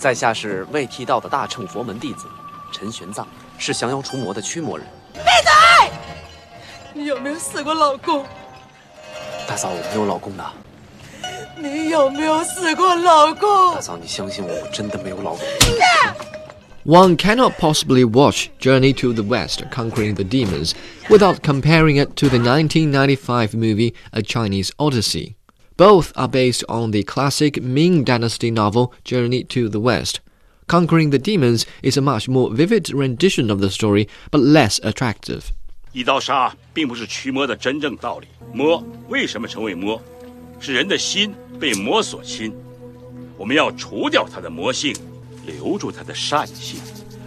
在下是未剃道的大乘佛门弟子陈玄奘，是降妖除魔的驱魔人。闭嘴！你有没有死过老公？大嫂，我没有老公的。你有没有死过老公？大嫂，你相信我，我真的没有老公。One cannot possibly watch Journey to the West Conquering the Demons without comparing it to the 1995 movie A Chinese Odyssey. Both are based on the classic Ming Dynasty novel Journey to the West. Conquering the Demons is a much more vivid rendition of the story, but less attractive. 一刀杀并不是驱魔的真正道理。魔为什么成为魔？是人的心被魔所侵。我们要除掉他的魔性。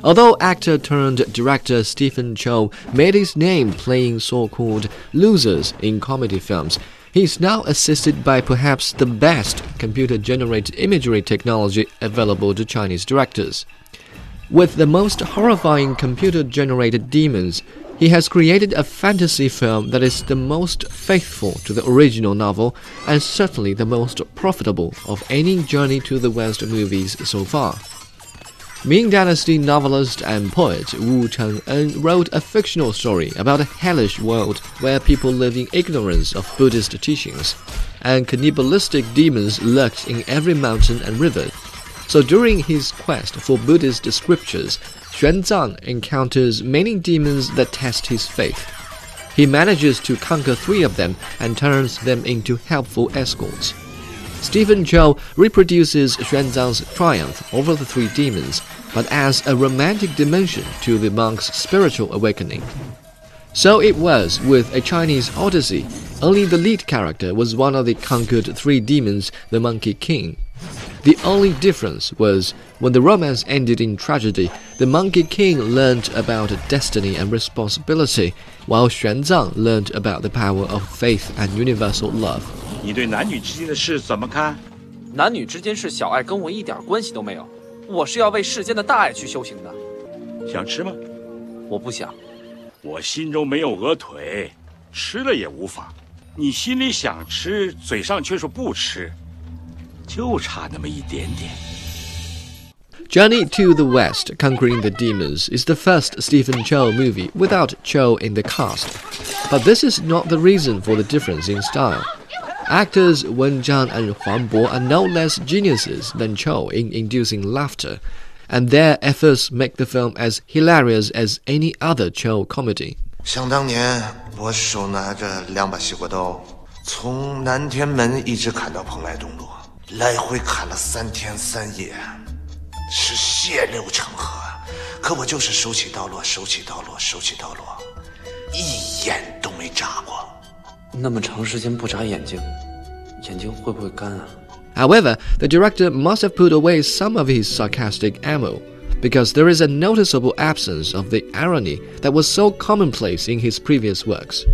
Although actor turned director Stephen Chow made his name playing so called losers in comedy films, he is now assisted by perhaps the best computer generated imagery technology available to Chinese directors. With the most horrifying computer generated demons, he has created a fantasy film that is the most faithful to the original novel and certainly the most profitable of any Journey to the West movies so far. Ming Dynasty novelist and poet Wu Cheng'en wrote a fictional story about a hellish world where people live in ignorance of Buddhist teachings, and cannibalistic demons lurked in every mountain and river. So during his quest for Buddhist scriptures, Xuanzang encounters many demons that test his faith. He manages to conquer three of them and turns them into helpful escorts. Stephen Chow reproduces Xuanzang's triumph over the three demons, but adds a romantic dimension to the monk's spiritual awakening. So it was with a Chinese Odyssey. Only the lead character was one of the conquered three demons, the Monkey King. The only difference was when the romance ended in tragedy, the Monkey King learned about destiny and responsibility, while Xuanzang learned about the power of faith and universal love. 你对男女之间的事怎么看？男女之间事，小爱跟我一点关系都没有。我是要为世间的大爱去修行的。想吃吗？我不想。我心中没有鹅腿，吃了也无妨。你心里想吃，嘴上却说不吃， 就差那么一点点。Journey to the West Conquering the Demons is the first Stephen Chow movie without Chow in the cast. But this is not the reason for the difference in style. Actors Wen Zhang and Huang Bo are no less geniuses than Chow in inducing laughter, and their efforts make the film as hilarious as any other Chow comedy. 想当年，我手拿着两把西瓜刀，从南天门一直砍到蓬莱东路， 来回砍了三天三夜，是血流成河。可我就是手起刀落，手起刀落，手起刀落，一眼都没眨过。那么长时间不眨眼睛，眼睛会不会干啊？However, the director must have put away some of his sarcastic ammo, because there is a noticeable absence of the irony that was so commonplace in his previous works.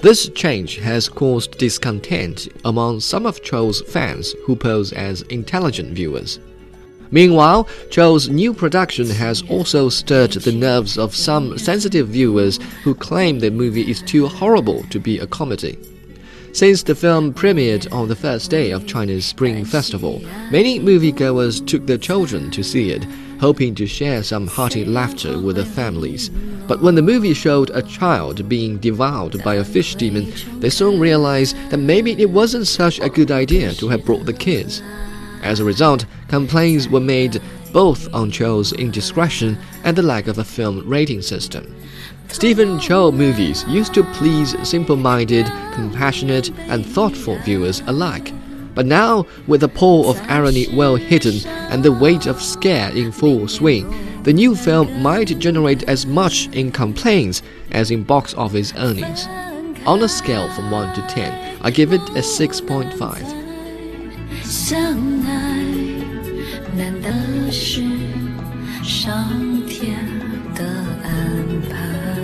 This change has caused discontent among some of Chow's fans who pose as intelligent viewers. Meanwhile, Chow's new production has also stirred the nerves of some sensitive viewers who claim the movie is too horrible to be a comedy. Since the film premiered on the first day of China's Spring Festival, many moviegoers took their children to see it, hoping to share some hearty laughter with their families. But when the movie showed a child being devoured by a fish demon, they soon realized that maybe it wasn't such a good idea to have brought the kids. As a result, complaints were made both on Chow's indiscretion and the lack of a film rating system. Stephen Chow movies used to please simple minded, compassionate, and thoughtful viewers alike. But now, with the pull of irony well hidden and the weight of scare in full swing, the new film might generate as much in complaints as in box office earnings. On a scale from 1 to 10, I give it a 6.5. 难得是上天的安排？